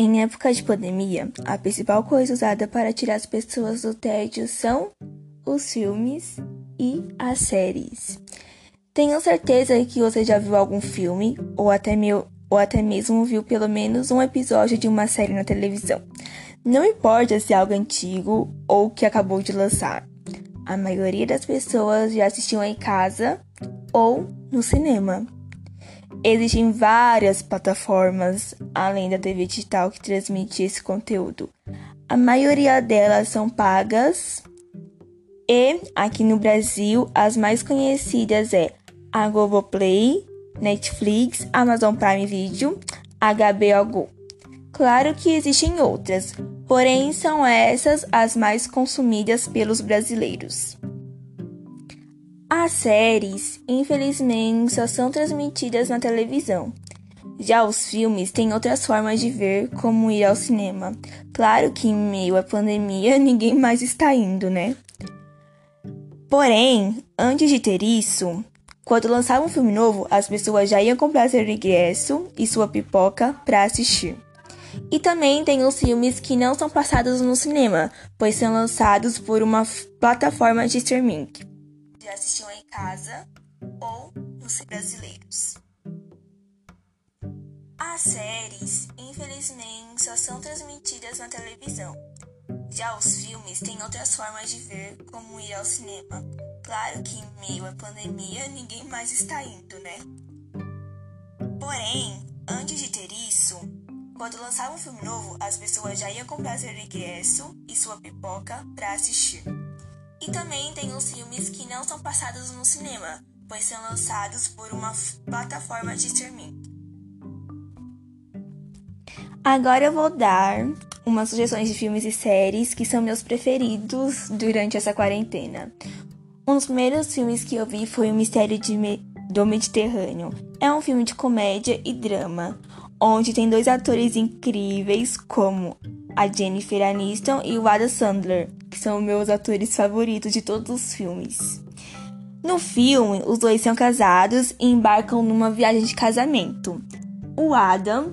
Em época de pandemia, a principal coisa usada para tirar as pessoas do tédio são os filmes e as séries. Tenho certeza que você já viu algum filme ou até, meu, ou até mesmo viu pelo menos um episódio de uma série na televisão. Não importa se é algo antigo ou que acabou de lançar. A maioria das pessoas já assistiu em casa ou no cinema. Existem várias plataformas além da TV digital que transmite esse conteúdo. A maioria delas são pagas e aqui no Brasil as mais conhecidas é a Globoplay, Netflix, Amazon Prime Video, HBO Go. Claro que existem outras, porém são essas as mais consumidas pelos brasileiros. As séries, infelizmente, só são transmitidas na televisão. Já os filmes têm outras formas de ver, como ir ao cinema. Claro que em meio à pandemia ninguém mais está indo, né? Porém, antes de ter isso, quando lançava um filme novo, as pessoas já iam comprar seu ingresso e sua pipoca para assistir. E também tem os filmes que não são passados no cinema, pois são lançados por uma plataforma de streaming já assistiu em casa ou nos brasileiros. As séries, infelizmente, só são transmitidas na televisão. Já os filmes têm outras formas de ver, como ir ao cinema. Claro que em meio à pandemia ninguém mais está indo, né? Porém, antes de ter isso, quando lançava um filme novo, as pessoas já iam comprar seu ingresso e sua pipoca para assistir. E também tem os filmes que não são passados no cinema, pois são lançados por uma plataforma de streaming. Agora eu vou dar umas sugestões de filmes e séries que são meus preferidos durante essa quarentena. Um dos primeiros filmes que eu vi foi O Mistério Me do Mediterrâneo. É um filme de comédia e drama, onde tem dois atores incríveis como a Jennifer Aniston e o Adam Sandler, que são meus atores favoritos de todos os filmes. No filme, os dois são casados e embarcam numa viagem de casamento. O Adam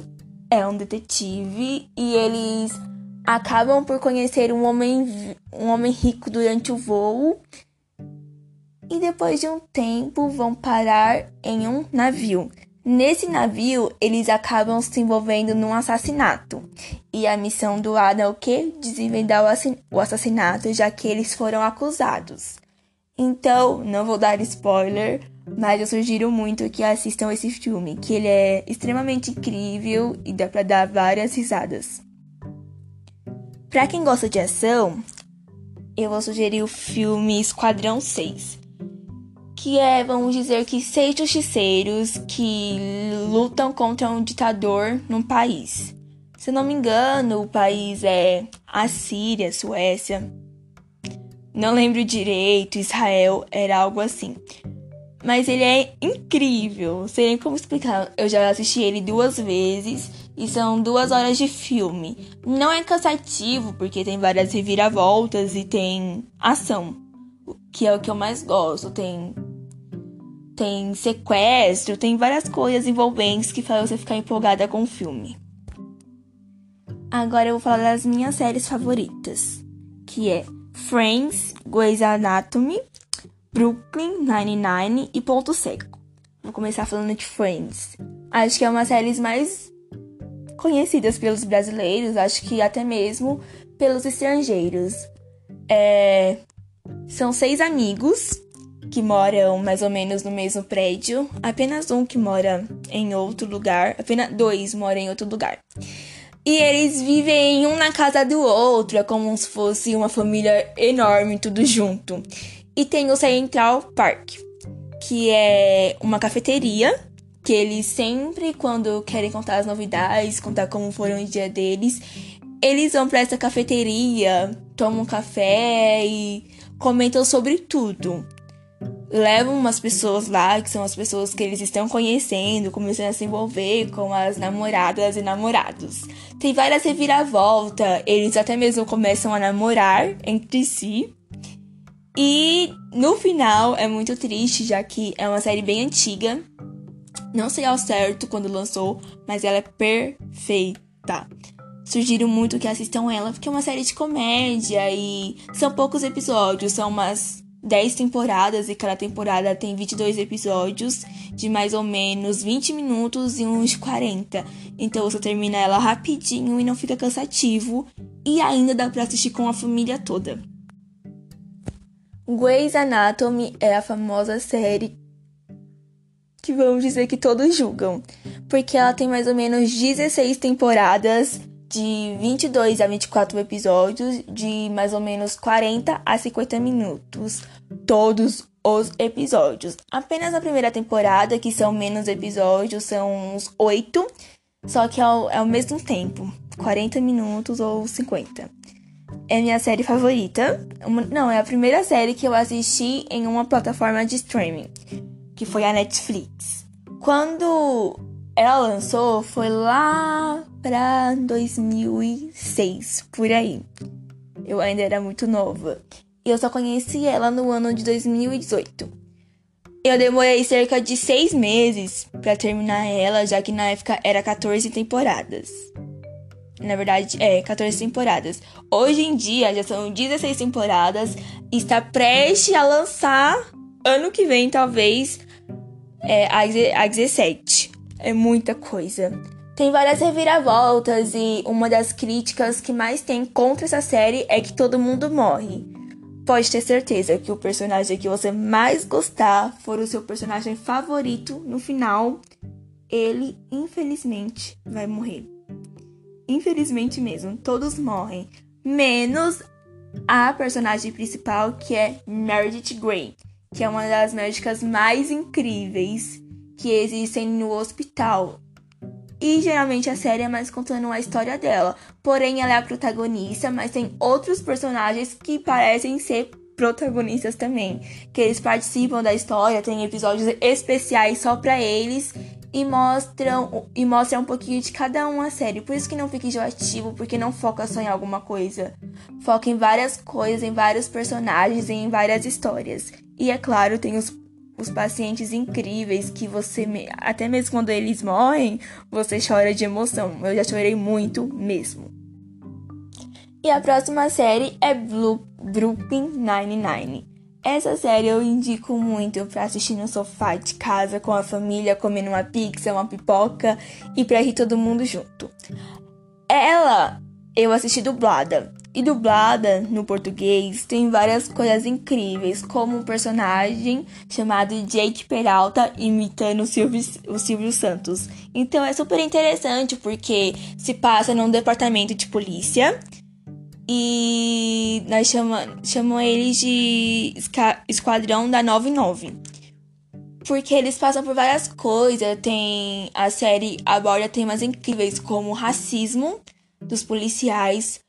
é um detetive e eles acabam por conhecer um homem, um homem rico durante o voo e depois de um tempo vão parar em um navio. Nesse navio, eles acabam se envolvendo num assassinato. E a missão do Adam é o quê? Desvendar o assassinato, já que eles foram acusados. Então, não vou dar spoiler, mas eu sugiro muito que assistam esse filme, que ele é extremamente incrível e dá pra dar várias risadas. Pra quem gosta de ação, eu vou sugerir o filme Esquadrão 6 que é, vamos dizer que seis justiceiros que lutam contra um ditador num país. Se não me engano, o país é a Síria, Suécia. Não lembro direito, Israel era algo assim. Mas ele é incrível, sei como explicar. Eu já assisti ele duas vezes e são duas horas de filme. Não é cansativo porque tem várias reviravoltas e tem ação, que é o que eu mais gosto. Tem tem sequestro, tem várias coisas envolventes que fazem você ficar empolgada com o filme. Agora eu vou falar das minhas séries favoritas, que é Friends, Grey's Anatomy, Brooklyn Nine-Nine e Ponto Seco. Vou começar falando de Friends. Acho que é uma das séries mais conhecidas pelos brasileiros, acho que até mesmo pelos estrangeiros. É... São seis amigos que moram mais ou menos no mesmo prédio, apenas um que mora em outro lugar, apenas dois moram em outro lugar. E eles vivem um na casa do outro, é como se fosse uma família enorme, tudo junto. E tem o Central Park, que é uma cafeteria que eles sempre, quando querem contar as novidades, contar como foram o dia deles, eles vão para essa cafeteria, tomam café e comentam sobre tudo levam umas pessoas lá, que são as pessoas que eles estão conhecendo, começando a se envolver com as namoradas e namorados. Tem várias reviravoltas, eles até mesmo começam a namorar entre si. E no final é muito triste, já que é uma série bem antiga. Não sei ao certo quando lançou, mas ela é perfeita. sugiro muito que assistam ela, porque é uma série de comédia e são poucos episódios, são umas 10 temporadas e cada temporada tem 22 episódios de mais ou menos 20 minutos e uns 40. Então você termina ela rapidinho e não fica cansativo e ainda dá para assistir com a família toda. Grey's Anatomy é a famosa série que vamos dizer que todos julgam, porque ela tem mais ou menos 16 temporadas de 22 a 24 episódios de mais ou menos 40 a 50 minutos, todos os episódios. Apenas a primeira temporada, que são menos episódios, são uns 8, só que é ao, é ao mesmo tempo, 40 minutos ou 50. É minha série favorita. Uma, não, é a primeira série que eu assisti em uma plataforma de streaming, que foi a Netflix. Quando ela lançou foi lá pra 2006, por aí. Eu ainda era muito nova. E eu só conheci ela no ano de 2018. Eu demorei cerca de seis meses para terminar ela, já que na época era 14 temporadas. Na verdade, é 14 temporadas. Hoje em dia já são 16 temporadas está prestes a lançar ano que vem, talvez, é, a 17 é muita coisa. Tem várias reviravoltas e uma das críticas que mais tem contra essa série é que todo mundo morre. Pode ter certeza que o personagem que você mais gostar for o seu personagem favorito no final, ele infelizmente vai morrer. Infelizmente mesmo, todos morrem, menos a personagem principal que é Meredith Grey, que é uma das médicas mais incríveis que existem no hospital. E geralmente a série é mais contando a história dela. Porém, ela é a protagonista, mas tem outros personagens que parecem ser protagonistas também, que eles participam da história, tem episódios especiais só para eles e mostram e mostram um pouquinho de cada um a série. Por isso que não fica enjoativo, porque não foca só em alguma coisa. Foca em várias coisas, em vários personagens, em várias histórias. E é claro, tem os os pacientes incríveis que você, até mesmo quando eles morrem, você chora de emoção. Eu já chorei muito mesmo. E a próxima série é Blue, Brooklyn Nine-Nine. Essa série eu indico muito para assistir no sofá de casa com a família, comendo uma pizza, uma pipoca e para rir todo mundo junto. Ela eu assisti dublada. E dublada no português tem várias coisas incríveis, como um personagem chamado Jake Peralta imitando o Silvio, o Silvio Santos. Então é super interessante porque se passa num departamento de polícia e nós chamamos chamam eles de Esquadrão da 99. Porque eles passam por várias coisas, tem a série aborda temas incríveis como racismo dos policiais,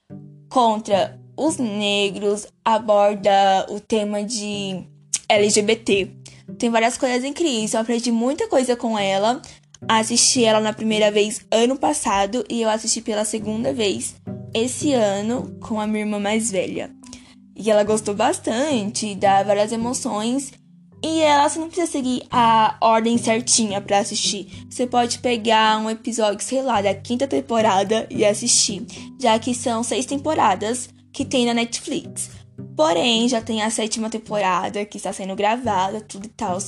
contra os negros, aborda o tema de LGBT. Tem várias coisas incríveis, eu aprendi muita coisa com ela. Assisti ela na primeira vez ano passado e eu assisti pela segunda vez esse ano com a minha irmã mais velha. E ela gostou bastante, dá várias emoções e ela você não precisa seguir a ordem certinha para assistir. Você pode pegar um episódio, sei lá, da quinta temporada e assistir, já que são seis temporadas que tem na Netflix. Porém, já tem a sétima temporada que está sendo gravada, tudo e tal.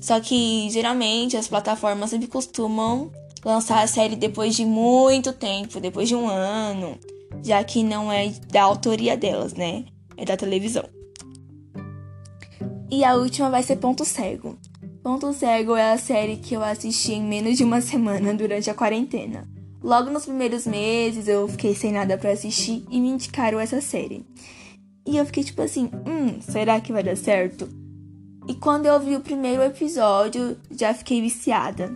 Só que geralmente as plataformas sempre costumam lançar a série depois de muito tempo, depois de um ano, já que não é da autoria delas, né? É da televisão. E a última vai ser Ponto Cego. Ponto Cego é a série que eu assisti em menos de uma semana durante a quarentena. Logo nos primeiros meses eu fiquei sem nada para assistir e me indicaram essa série. E eu fiquei tipo assim, hum, será que vai dar certo? E quando eu vi o primeiro episódio, já fiquei viciada.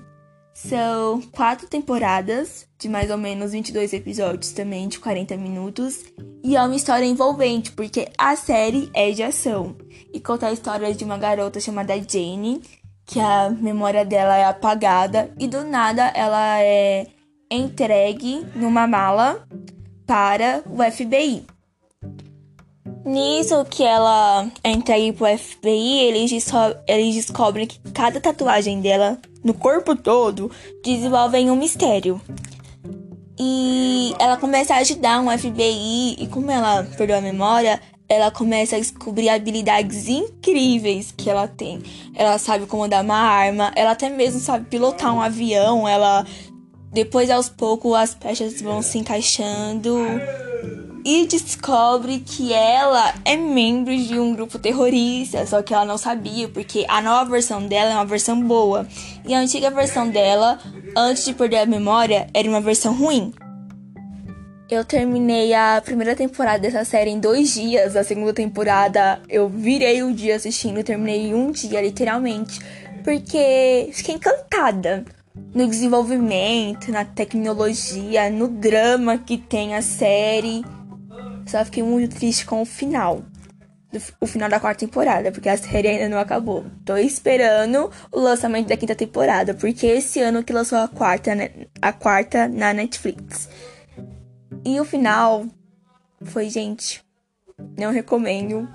São quatro temporadas, de mais ou menos 22 episódios também, de 40 minutos. E é uma história envolvente, porque a série é de ação. E conta a história de uma garota chamada Jane, que a memória dela é apagada. E do nada ela é entregue numa mala para o FBI. Nisso que ela é entregue pro FBI, eles, eles descobrem que cada tatuagem dela no corpo todo desenvolvem um mistério. E ela começa a ajudar um FBI. E como ela perdeu a memória, ela começa a descobrir habilidades incríveis que ela tem. Ela sabe comandar uma arma, ela até mesmo sabe pilotar um avião, ela depois aos poucos as peças vão se encaixando e descobre que ela é membro de um grupo terrorista, só que ela não sabia, porque a nova versão dela é uma versão boa e a antiga versão dela, antes de perder a memória, era uma versão ruim. Eu terminei a primeira temporada dessa série em dois dias. A segunda temporada eu virei o dia assistindo, terminei um dia, literalmente. Porque fiquei encantada no desenvolvimento, na tecnologia, no drama que tem a série. Só fiquei muito triste com o final. O final da quarta temporada, porque a série ainda não acabou. Tô esperando o lançamento da quinta temporada, porque esse ano que lançou a quarta, né, a quarta na Netflix. E o final foi, gente, não recomendo.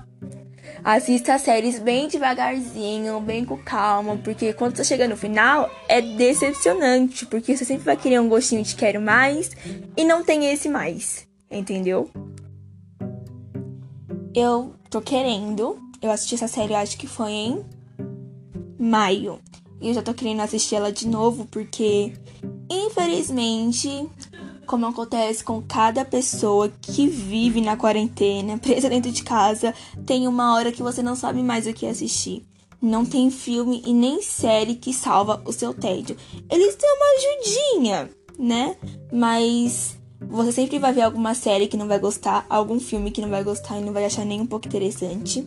Assista as séries bem devagarzinho, bem com calma, porque quando você chega no final é decepcionante, porque você sempre vai querer um gostinho de quero mais e não tem esse mais, entendeu? Eu tô querendo, eu assisti essa série, acho que foi em maio. E eu já tô querendo assistir ela de novo, porque infelizmente como acontece com cada pessoa que vive na quarentena, presa dentro de casa, tem uma hora que você não sabe mais o que assistir. Não tem filme e nem série que salva o seu tédio. Eles dão uma ajudinha, né? Mas você sempre vai ver alguma série que não vai gostar, algum filme que não vai gostar e não vai achar nem um pouco interessante.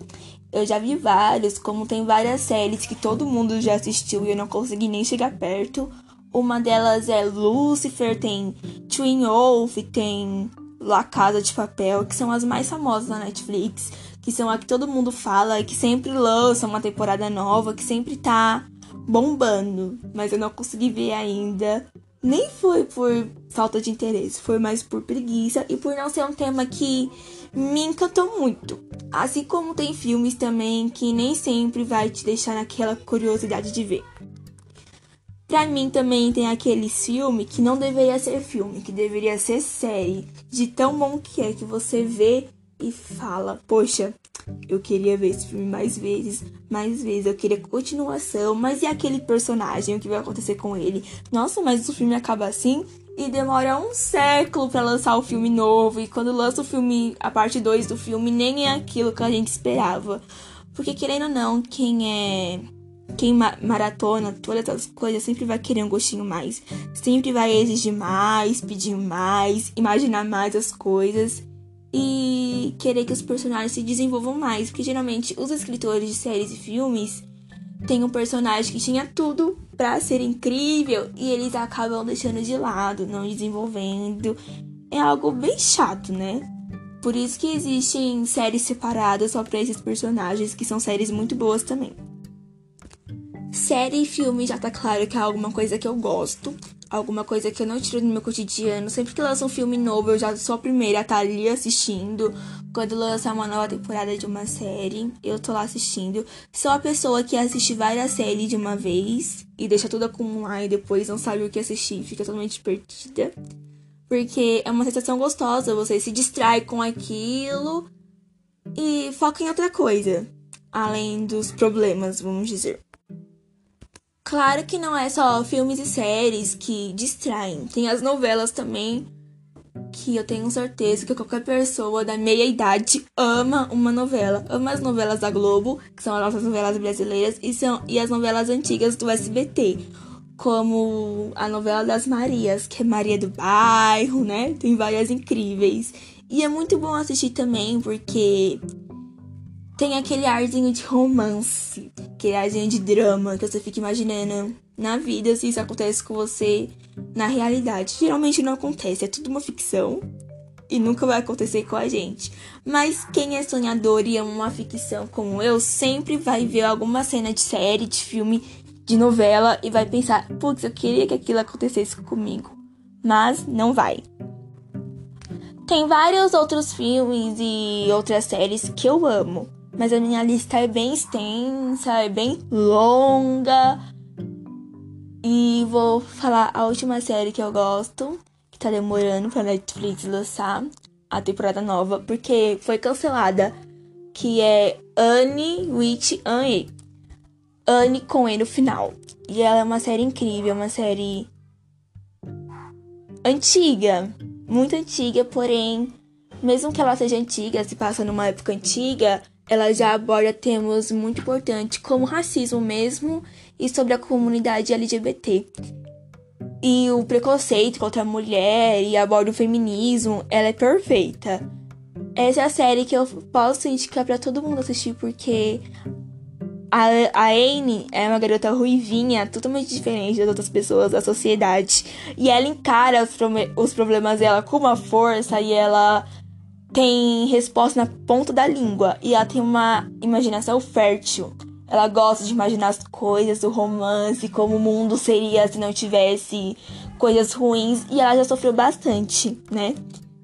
Eu já vi vários, como tem várias séries que todo mundo já assistiu e eu não consegui nem chegar perto. Uma delas é Lucifer, tem Twin Wolf, tem La Casa de Papel, que são as mais famosas da Netflix, que são a que todo mundo fala e que sempre lança uma temporada nova, que sempre tá bombando, mas eu não consegui ver ainda. Nem foi por falta de interesse, foi mais por preguiça e por não ser um tema que me encantou muito. Assim como tem filmes também que nem sempre vai te deixar naquela curiosidade de ver. Pra mim também tem aquele filme que não deveria ser filme, que deveria ser série. De tão bom que é que você vê e fala, poxa, eu queria ver esse filme mais vezes, mais vezes, eu queria continuação, mas e aquele personagem, o que vai acontecer com ele? Nossa, mas o filme acaba assim e demora um século para lançar o filme novo, e quando lança o filme, a parte 2 do filme, nem é aquilo que a gente esperava. Porque querendo ou não, quem é quem maratona todas as coisas sempre vai querer um gostinho mais. Sempre vai exigir mais, pedir mais, imaginar mais as coisas e querer que os personagens se desenvolvam mais. Porque geralmente os escritores de séries e filmes têm um personagem que tinha tudo para ser incrível e eles acabam deixando de lado, não desenvolvendo. É algo bem chato, né? Por isso que existem séries separadas só para esses personagens, que são séries muito boas também. Série e filme já tá claro que é alguma coisa que eu gosto, alguma coisa que eu não tiro do meu cotidiano. Sempre que lança um filme novo, eu já sou a primeira a estar tá ali assistindo. Quando lança uma nova temporada de uma série, eu tô lá assistindo. Sou a pessoa que assiste várias séries de uma vez e deixa tudo acumular e depois não sabe o que assistir, fica totalmente perdida. Porque é uma sensação gostosa, você se distrai com aquilo e foca em outra coisa, além dos problemas, vamos dizer. Claro que não é só filmes e séries que distraem, tem as novelas também, que eu tenho certeza que qualquer pessoa da meia idade ama uma novela. Ama as novelas da Globo, que são as nossas novelas brasileiras, e, são, e as novelas antigas do SBT, como a novela das Marias, que é Maria do Bairro, né? Tem várias incríveis. E é muito bom assistir também, porque tem aquele arzinho de romance, aquele arzinho de drama que você fica imaginando na vida se isso acontece com você na realidade. Geralmente não acontece, é tudo uma ficção e nunca vai acontecer com a gente. Mas quem é sonhador e ama uma ficção como eu sempre vai ver alguma cena de série, de filme, de novela e vai pensar: putz, eu queria que aquilo acontecesse comigo. Mas não vai. Tem vários outros filmes e outras séries que eu amo mas a minha lista é bem extensa, é bem longa. E vou falar a última série que eu gosto, que tá demorando pra Netflix lançar a temporada nova, porque foi cancelada, que é Anne with Anne. Anne com E no final. E ela é uma série incrível, uma série antiga, muito antiga, porém, mesmo que ela seja antiga, se passa numa época antiga, ela já aborda temas muito importantes, como racismo mesmo e sobre a comunidade LGBT. E o preconceito contra a mulher e aborda o feminismo, ela é perfeita. Essa é a série que eu posso indicar para todo mundo assistir, porque a, a Anne é uma garota ruivinha, totalmente diferente das outras pessoas da sociedade. E ela encara os, os problemas dela com uma força e ela tem resposta na ponta da língua. E ela tem uma imaginação fértil. Ela gosta de imaginar as coisas, o romance, como o mundo seria se não tivesse coisas ruins. E ela já sofreu bastante, né?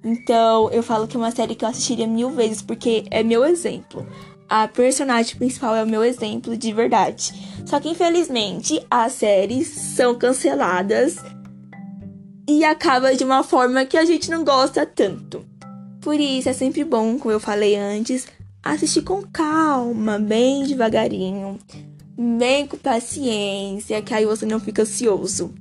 Então eu falo que é uma série que eu assistiria mil vezes porque é meu exemplo a personagem principal é o meu exemplo de verdade. Só que infelizmente as séries são canceladas e acaba de uma forma que a gente não gosta tanto. Por isso é sempre bom, como eu falei antes, assistir com calma, bem devagarinho, bem com paciência, que aí você não fica ansioso.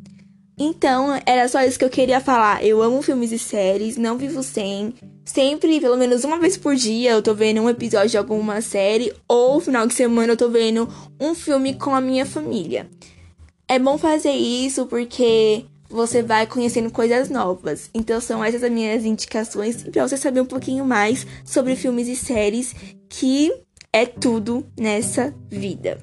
Então, era só isso que eu queria falar. Eu amo filmes e séries, não vivo sem. Sempre, pelo menos uma vez por dia, eu tô vendo um episódio de alguma série, ou final de semana eu tô vendo um filme com a minha família. É bom fazer isso porque você vai conhecendo coisas novas. Então são essas as minhas indicações para você saber um pouquinho mais sobre filmes e séries que é tudo nessa vida.